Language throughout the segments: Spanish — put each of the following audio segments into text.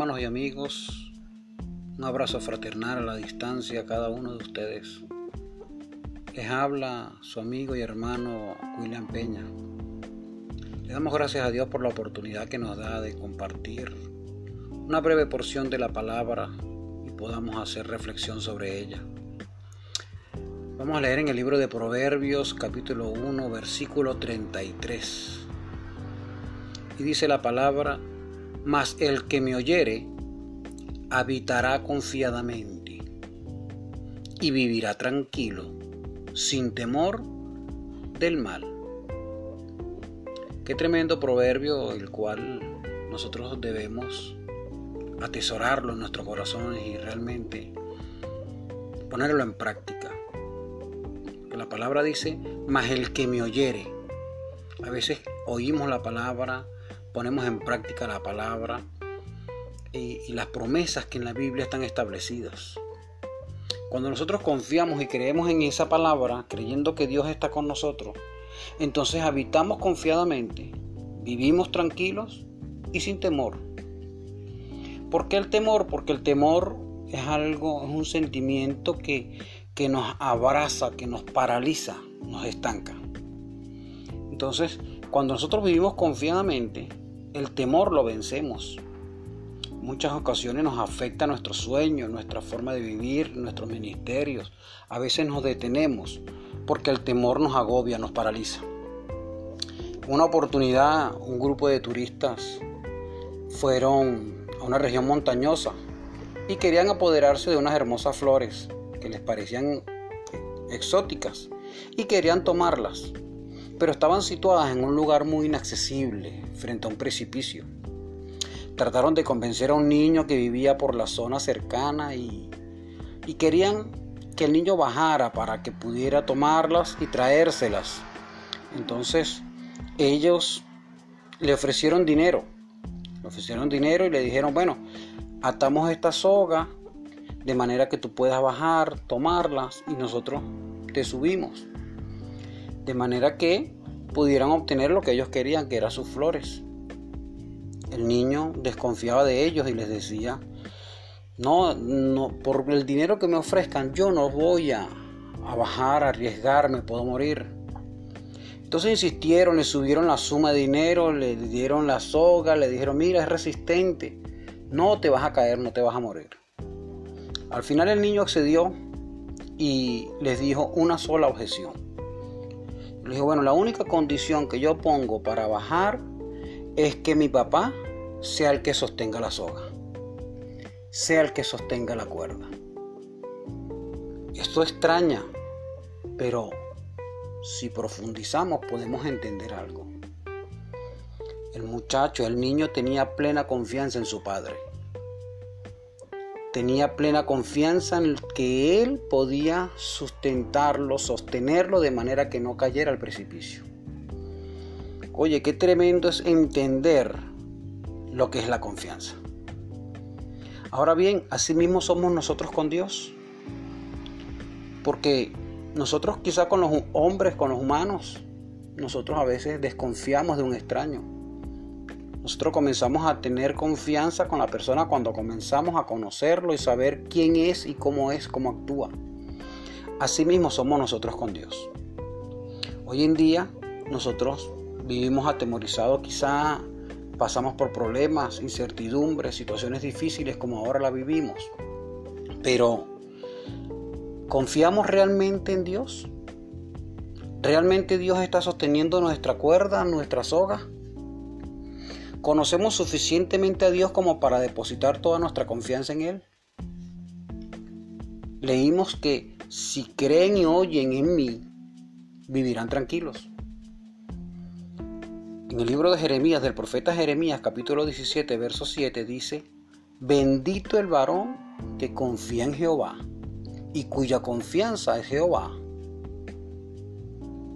Hermanos y amigos, un abrazo fraternal a la distancia a cada uno de ustedes. Les habla su amigo y hermano William Peña. Le damos gracias a Dios por la oportunidad que nos da de compartir una breve porción de la palabra y podamos hacer reflexión sobre ella. Vamos a leer en el libro de Proverbios capítulo 1 versículo 33. Y dice la palabra, mas el que me oyere habitará confiadamente y vivirá tranquilo, sin temor del mal. Qué tremendo proverbio el cual nosotros debemos atesorarlo en nuestros corazones y realmente ponerlo en práctica. La palabra dice, mas el que me oyere. A veces oímos la palabra, ponemos en práctica la palabra y, las promesas que en la Biblia están establecidas. Cuando nosotros confiamos y creemos en esa palabra, creyendo que Dios está con nosotros, entonces habitamos confiadamente, vivimos tranquilos y sin temor. ¿Por qué el temor? Porque el temor es algo, es un sentimiento que, que nos abraza, que nos paraliza, nos estanca. Entonces, cuando nosotros vivimos confiadamente, el temor lo vencemos. Muchas ocasiones nos afecta nuestro sueño, nuestra forma de vivir, nuestros ministerios. A veces nos detenemos porque el temor nos agobia, nos paraliza. Una oportunidad, un grupo de turistas fueron a una región montañosa y querían apoderarse de unas hermosas flores que les parecían exóticas y querían tomarlas pero estaban situadas en un lugar muy inaccesible, frente a un precipicio. Trataron de convencer a un niño que vivía por la zona cercana y, y querían que el niño bajara para que pudiera tomarlas y traérselas. Entonces ellos le ofrecieron dinero, le ofrecieron dinero y le dijeron, bueno, atamos esta soga de manera que tú puedas bajar, tomarlas y nosotros te subimos de manera que pudieran obtener lo que ellos querían, que eran sus flores. El niño desconfiaba de ellos y les decía, no, no, por el dinero que me ofrezcan, yo no voy a, a bajar, a arriesgarme, puedo morir. Entonces insistieron, le subieron la suma de dinero, le dieron la soga, le dijeron, mira, es resistente, no te vas a caer, no te vas a morir. Al final el niño accedió y les dijo una sola objeción. Le dijo, bueno, la única condición que yo pongo para bajar es que mi papá sea el que sostenga la soga, sea el que sostenga la cuerda. Esto extraña, pero si profundizamos podemos entender algo. El muchacho, el niño tenía plena confianza en su padre tenía plena confianza en que él podía sustentarlo, sostenerlo de manera que no cayera al precipicio. Oye, qué tremendo es entender lo que es la confianza. Ahora bien, así mismo somos nosotros con Dios. Porque nosotros quizá con los hombres, con los humanos, nosotros a veces desconfiamos de un extraño. Nosotros comenzamos a tener confianza con la persona cuando comenzamos a conocerlo y saber quién es y cómo es, cómo actúa. Asimismo somos nosotros con Dios. Hoy en día nosotros vivimos atemorizados, quizá pasamos por problemas, incertidumbres, situaciones difíciles como ahora la vivimos. Pero ¿confiamos realmente en Dios? ¿Realmente Dios está sosteniendo nuestra cuerda, nuestra soga? ¿Conocemos suficientemente a Dios como para depositar toda nuestra confianza en Él? Leímos que si creen y oyen en mí, vivirán tranquilos. En el libro de Jeremías, del profeta Jeremías, capítulo 17, verso 7, dice, Bendito el varón que confía en Jehová y cuya confianza es Jehová.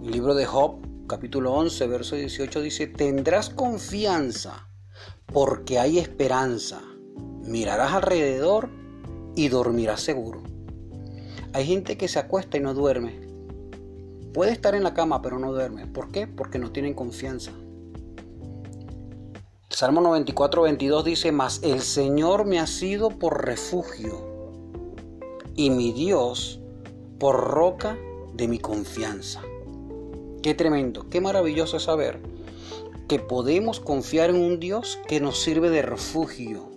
El libro de Job, capítulo 11, verso 18 dice, tendrás confianza porque hay esperanza. Mirarás alrededor y dormirás seguro. Hay gente que se acuesta y no duerme. Puede estar en la cama pero no duerme. ¿Por qué? Porque no tienen confianza. Salmo 94, 22 dice, mas el Señor me ha sido por refugio y mi Dios por roca de mi confianza. Qué tremendo, qué maravilloso saber que podemos confiar en un Dios que nos sirve de refugio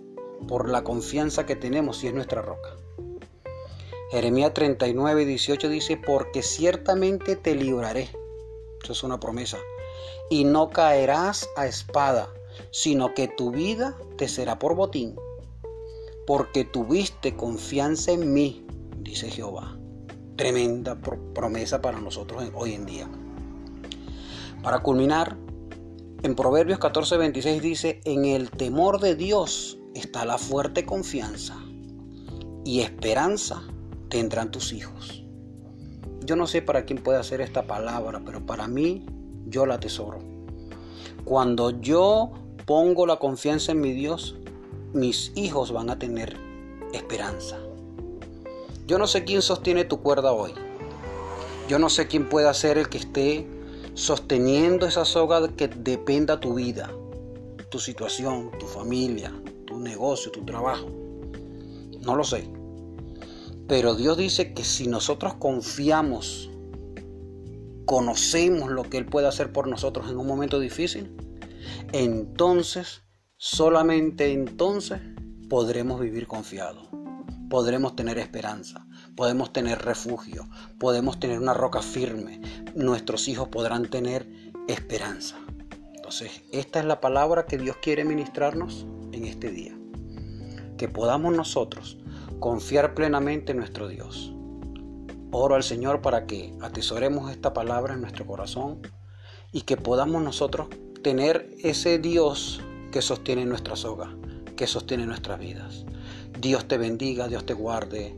por la confianza que tenemos y es nuestra roca. Jeremías 39, 18 dice, porque ciertamente te libraré. Eso es una promesa. Y no caerás a espada, sino que tu vida te será por botín. Porque tuviste confianza en mí, dice Jehová. Tremenda promesa para nosotros hoy en día. Para culminar, en Proverbios 14:26 dice, en el temor de Dios está la fuerte confianza y esperanza tendrán tus hijos. Yo no sé para quién puede hacer esta palabra, pero para mí yo la atesoro. Cuando yo pongo la confianza en mi Dios, mis hijos van a tener esperanza. Yo no sé quién sostiene tu cuerda hoy. Yo no sé quién puede ser el que esté sosteniendo esa soga que dependa tu vida, tu situación, tu familia, tu negocio, tu trabajo. No lo sé. Pero Dios dice que si nosotros confiamos, conocemos lo que Él puede hacer por nosotros en un momento difícil, entonces, solamente entonces podremos vivir confiados, podremos tener esperanza, podemos tener refugio, podemos tener una roca firme, nuestros hijos podrán tener esperanza. Entonces, esta es la palabra que Dios quiere ministrarnos en este día. Que podamos nosotros confiar plenamente en nuestro Dios. Oro al Señor para que atesoremos esta palabra en nuestro corazón y que podamos nosotros tener ese Dios que sostiene nuestra soga, que sostiene nuestras vidas. Dios te bendiga, Dios te guarde,